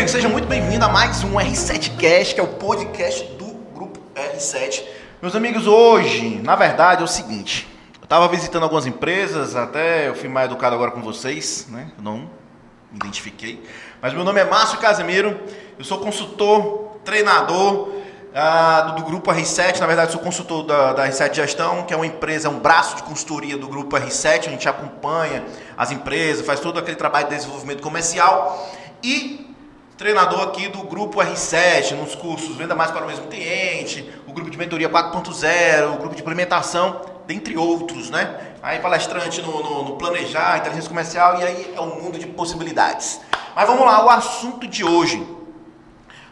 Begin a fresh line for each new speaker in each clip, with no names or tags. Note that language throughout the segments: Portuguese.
amigos, sejam muito bem-vindos a mais um R7Cast, que é o podcast do grupo R7. Meus amigos, hoje, na verdade, é o seguinte: eu estava visitando algumas empresas, até eu fui mais educado agora com vocês, né? Eu não me identifiquei. Mas meu nome é Márcio Casemiro, eu sou consultor, treinador ah, do, do, grupo R7. Na verdade, sou consultor da, da, R7 Gestão, que é uma empresa, um braço de consultoria do grupo R7. A gente acompanha as empresas, faz todo aquele trabalho de desenvolvimento comercial. E treinador aqui do grupo R7, nos cursos Venda Mais para o Mesmo Cliente, o grupo de mentoria 4.0, o grupo de implementação, dentre outros, né? Aí palestrante no, no, no planejar, inteligência comercial, e aí é um mundo de possibilidades. Mas vamos lá, o assunto de hoje.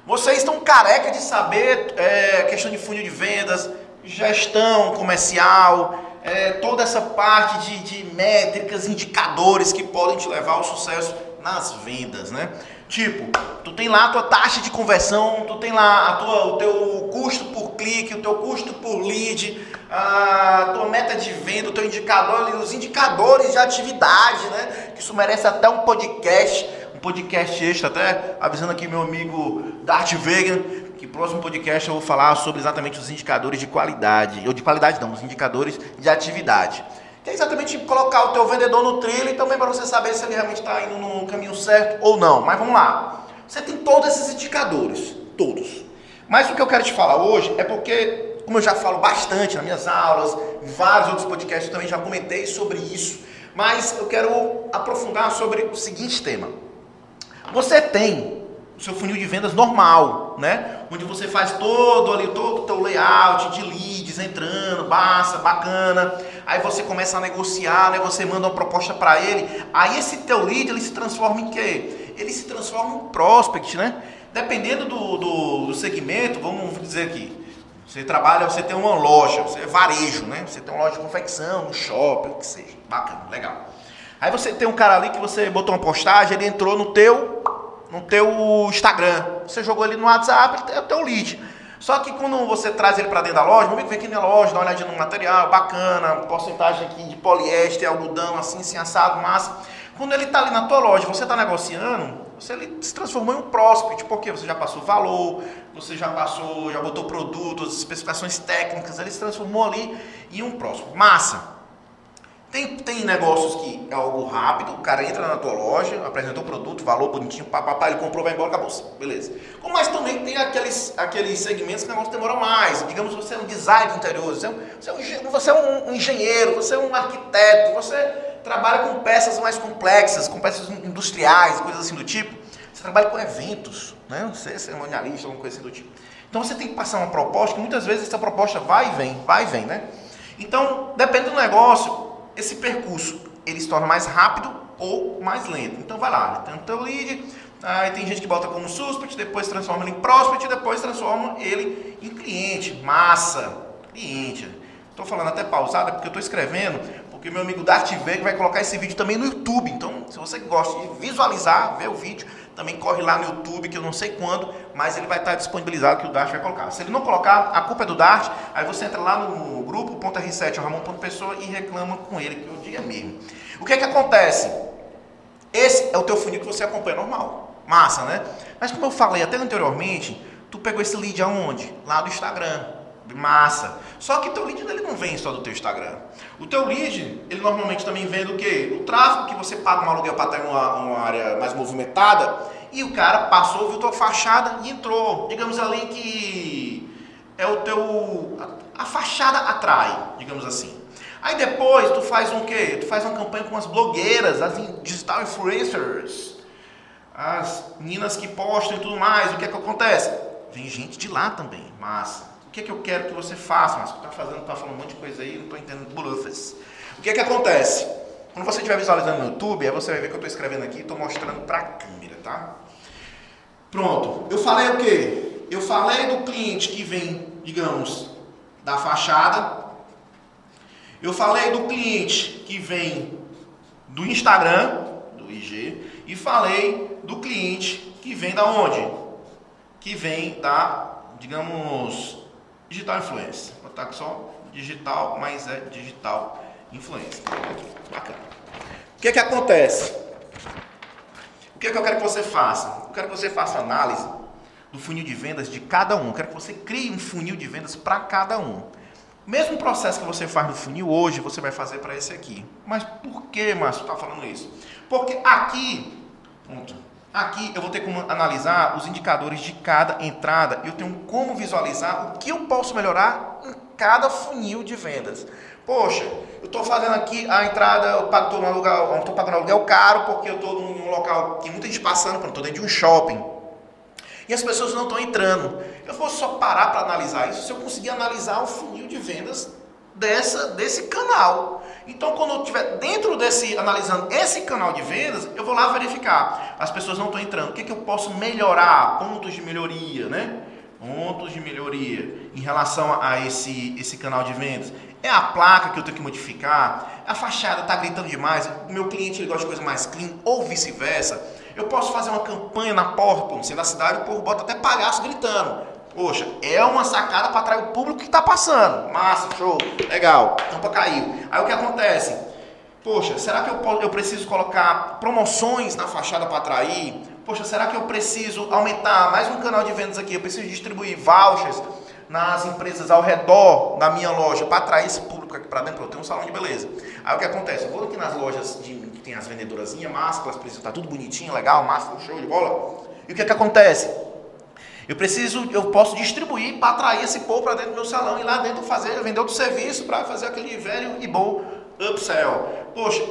Vocês estão careca de saber é, questão de funil de vendas, gestão comercial, é, toda essa parte de, de métricas, indicadores que podem te levar ao sucesso nas vendas, né? Tipo, tu tem lá a tua taxa de conversão, tu tem lá a tua, o teu custo por clique, o teu custo por lead, a tua meta de venda, o teu indicador, os indicadores de atividade, né? Que isso merece até um podcast, um podcast extra, até avisando aqui meu amigo Darth Vegan, que próximo podcast eu vou falar sobre exatamente os indicadores de qualidade, ou de qualidade não, os indicadores de atividade que é exatamente colocar o teu vendedor no trilho e também para você saber se ele realmente está indo no caminho certo ou não. Mas vamos lá. Você tem todos esses indicadores, todos. Mas o que eu quero te falar hoje é porque, como eu já falo bastante nas minhas aulas, vários outros podcasts também já comentei sobre isso, mas eu quero aprofundar sobre o seguinte tema. Você tem o seu funil de vendas normal, né? Onde você faz todo ali, todo o teu layout de leads entrando, massa, bacana. Aí você começa a negociar, né? Você manda uma proposta para ele. Aí esse teu lead, ele se transforma em quê? Ele se transforma em prospect, né? Dependendo do, do, do segmento, vamos dizer aqui. Você trabalha, você tem uma loja, você é varejo, né? Você tem uma loja de confecção, um shopping, o que seja. Bacana, legal. Aí você tem um cara ali que você botou uma postagem, ele entrou no teu no teu Instagram. Você jogou ele no WhatsApp, é o teu lead. Só que quando você traz ele para dentro da loja, meu amigo vem aqui na loja, dá uma olhadinha no material, bacana, porcentagem aqui de poliéster, algodão, assim, assim, assado, massa. Quando ele está ali na tua loja, você está negociando, você ele se transformou em um prospect, porque você já passou valor, você já passou, já botou produtos, especificações técnicas, ele se transformou ali em um prospect. Massa. Tem, tem negócios que é algo rápido, o cara entra na tua loja, apresentou o produto, valor bonitinho, papapá, ele comprou, vai embora, acabou. Beleza. Mas também tem aqueles, aqueles segmentos que o negócio demora mais. Digamos, você é um design de interior, você é um, é um, você é um engenheiro, você é um arquiteto, você trabalha com peças mais complexas, com peças industriais, coisas assim do tipo. Você trabalha com eventos, né? Você é cerimonialista, alguma coisa assim do tipo. Então você tem que passar uma proposta, que muitas vezes essa proposta vai e vem, vai e vem, né? Então, depende do negócio, esse percurso ele se torna mais rápido ou mais lento. Então vai lá, tem o lead, aí tem gente que bota como suspect, depois transforma ele em prospect, depois transforma ele em cliente, massa, cliente. Estou falando até pausada porque eu estou escrevendo, porque meu amigo Darth Vader vai colocar esse vídeo também no YouTube. Então, se você gosta de visualizar, ver o vídeo, também corre lá no YouTube, que eu não sei quando, mas ele vai estar disponibilizado que o Dart vai colocar. Se ele não colocar, a culpa é do Dart, aí você entra lá no grupo.r7 Ramon.pessoa e reclama com ele, que o dia é mesmo. O que é que acontece? Esse é o teu funil que você acompanha normal. Massa, né? Mas como eu falei até anteriormente, tu pegou esse lead aonde? Lá do Instagram. Massa. Só que teu lead ele não vem só do teu Instagram. O teu lead, ele normalmente também vem do quê? O tráfego que você paga um aluguel para em uma, uma, área mais movimentada e o cara passou, viu tua fachada e entrou. Digamos ali que é o teu a, a fachada atrai, digamos assim. Aí depois tu faz um quê? Tu faz uma campanha com as blogueiras, as digital influencers, as meninas que postam e tudo mais. O que é que acontece? Vem gente de lá também, massa. Que, é que eu quero que você faça? Mas está fazendo, tá falando um monte de coisa aí, não estou entendendo bluffers. O que é que acontece? Quando você estiver visualizando no YouTube, aí você vai ver que eu estou escrevendo aqui, estou mostrando para a câmera, tá? Pronto. Eu falei o quê? Eu falei do cliente que vem, digamos, da fachada. Eu falei do cliente que vem do Instagram, do IG, e falei do cliente que vem da onde? Que vem da, digamos, Digital influência. Vou botar só digital, mas é digital influência. Bacana. O que é que acontece? O que, é que eu quero que você faça? Eu quero que você faça análise do funil de vendas de cada um. Eu quero que você crie um funil de vendas para cada um. Mesmo processo que você faz no funil hoje, você vai fazer para esse aqui. Mas por que, Márcio, está falando isso? Porque aqui, pronto, aqui eu vou ter como analisar os indicadores de cada entrada. Eu tenho como visualizar o que eu posso melhorar em cada funil de vendas. Poxa, eu estou fazendo aqui a entrada, eu estou aluguel, pagando aluguel caro porque eu estou num local que muita gente passando, estou dentro de um shopping. E as pessoas não estão entrando. Eu vou só parar para analisar isso se eu conseguir analisar o funil de vendas dessa, desse canal. Então, quando eu estiver dentro desse, analisando esse canal de vendas, eu vou lá verificar. As pessoas não estão entrando. O que, que eu posso melhorar? Pontos de melhoria, né? Pontos de melhoria em relação a esse, esse canal de vendas. É a placa que eu tenho que modificar? A fachada está gritando demais? O meu cliente ele gosta de coisa mais clean ou vice-versa? Eu posso fazer uma campanha na porta, no centro da cidade, o povo bota até palhaço gritando. Poxa, é uma sacada para atrair o público que está passando. Massa, show, legal, tampa caiu. Aí o que acontece? Poxa, será que eu, eu preciso colocar promoções na fachada para atrair? Poxa, será que eu preciso aumentar mais um canal de vendas aqui? Eu preciso distribuir vouchers nas empresas ao redor da minha loja para atrair esse público aqui para dentro. Eu tenho um salão de beleza. Aí o que acontece? Eu vou aqui nas lojas de, que tem as vendedorazinhas, máscaras, precisam tá tudo bonitinho, legal, máscara, show de bola. E o que, que acontece? Eu preciso, eu posso distribuir para atrair esse povo para dentro do meu salão e lá dentro fazer, vender outro serviço para fazer aquele velho e bom upsell. Poxa,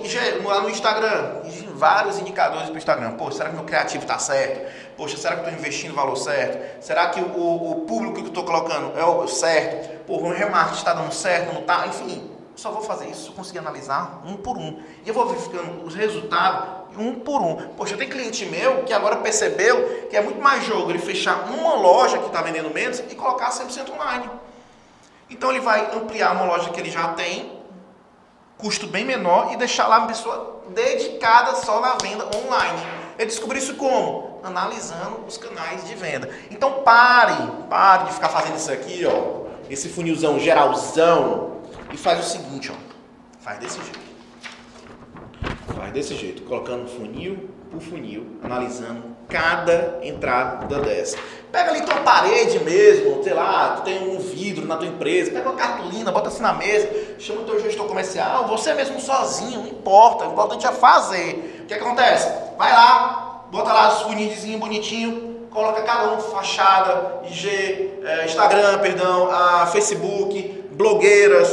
lá no Instagram, vários indicadores para o Instagram. Poxa, será que meu criativo está certo? Poxa, será que estou investindo o valor certo? Será que o, o público que estou colocando é o certo? Pô, o remarketing está dando certo, não está? Enfim, só vou fazer isso se eu conseguir analisar um por um. E eu vou verificando os resultados um por um. Poxa, tem cliente meu que agora percebeu que é muito mais jogo ele fechar uma loja que está vendendo menos e colocar 100% online. Então ele vai ampliar uma loja que ele já tem, custo bem menor, e deixar lá uma pessoa dedicada só na venda online. Eu descobri isso como? Analisando os canais de venda. Então pare, pare de ficar fazendo isso aqui, ó. Esse funilzão geralzão e faz o seguinte, ó. Faz desse jeito. Faz desse jeito, colocando funil por funil, analisando cada entrada dessa. Pega ali tua parede mesmo, sei lá, tu tem um vidro na tua empresa, pega uma cartolina, bota assim na mesa, chama o teu gestor comercial, você mesmo sozinho, não importa, o importante é fazer. O que acontece? Vai lá, bota lá os funilzinho bonitinho, coloca cada um, fachada, IG, é, Instagram, perdão, a Facebook, blogueiras,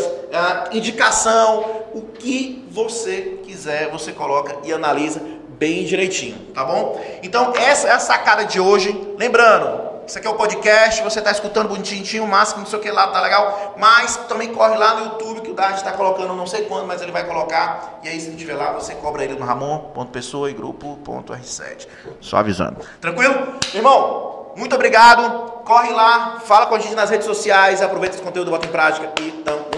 indicação, o que você quiser, você coloca e analisa bem direitinho, tá bom? Então, essa é a sacada de hoje. Lembrando, isso aqui é o podcast, você está escutando bonitinho, máximo, não sei o que lá, tá legal? Mas também corre lá no YouTube que o Dart está colocando, não sei quando, mas ele vai colocar. E aí, se tiver lá, você cobra ele no Ramon.pessoa e grupo.r7. Só avisando. Tranquilo? Irmão, muito obrigado. Corre lá, fala com a gente nas redes sociais, aproveita esse conteúdo, bota em prática e tamo